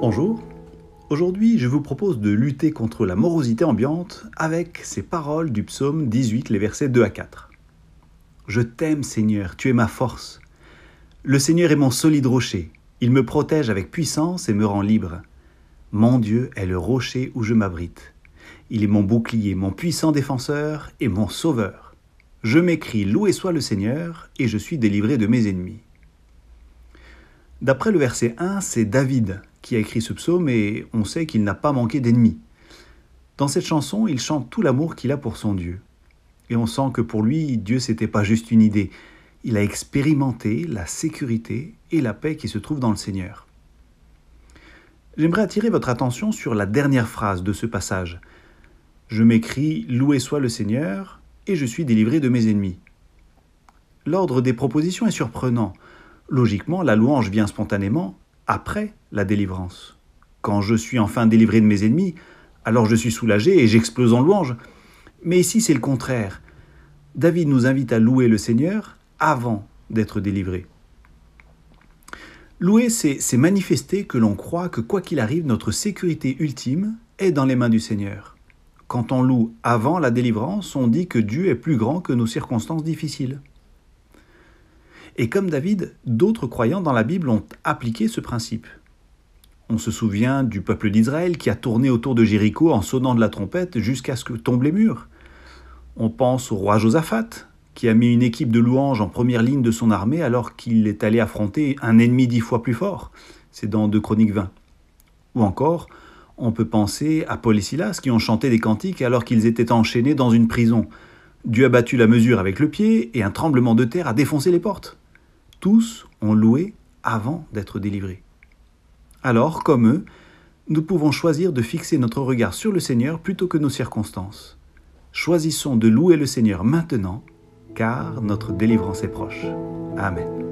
Bonjour. Aujourd'hui, je vous propose de lutter contre la morosité ambiante avec ces paroles du psaume 18, les versets 2 à 4. Je t'aime, Seigneur, tu es ma force. Le Seigneur est mon solide rocher. Il me protège avec puissance et me rend libre. Mon Dieu est le rocher où je m'abrite. Il est mon bouclier, mon puissant défenseur et mon sauveur. Je m'écris Loué soit le Seigneur, et je suis délivré de mes ennemis. D'après le verset 1, c'est David qui a écrit ce psaume et on sait qu'il n'a pas manqué d'ennemis. Dans cette chanson, il chante tout l'amour qu'il a pour son Dieu. Et on sent que pour lui, Dieu, c'était pas juste une idée. Il a expérimenté la sécurité et la paix qui se trouvent dans le Seigneur. J'aimerais attirer votre attention sur la dernière phrase de ce passage. Je m'écris Loué soit le Seigneur, et je suis délivré de mes ennemis. L'ordre des propositions est surprenant. Logiquement, la louange vient spontanément après la délivrance. Quand je suis enfin délivré de mes ennemis, alors je suis soulagé et j'explose en louange. Mais ici, c'est le contraire. David nous invite à louer le Seigneur avant d'être délivré. Louer, c'est manifester que l'on croit que quoi qu'il arrive, notre sécurité ultime est dans les mains du Seigneur. Quand on loue avant la délivrance, on dit que Dieu est plus grand que nos circonstances difficiles. Et comme David, d'autres croyants dans la Bible ont appliqué ce principe. On se souvient du peuple d'Israël qui a tourné autour de Jéricho en sonnant de la trompette jusqu'à ce que tombent les murs. On pense au roi Josaphat, qui a mis une équipe de louanges en première ligne de son armée alors qu'il est allé affronter un ennemi dix fois plus fort. C'est dans 2 Chroniques 20. Ou encore, on peut penser à Paul et Silas qui ont chanté des cantiques alors qu'ils étaient enchaînés dans une prison. Dieu a battu la mesure avec le pied et un tremblement de terre a défoncé les portes. Tous ont loué avant d'être délivrés. Alors, comme eux, nous pouvons choisir de fixer notre regard sur le Seigneur plutôt que nos circonstances. Choisissons de louer le Seigneur maintenant, car notre délivrance est proche. Amen.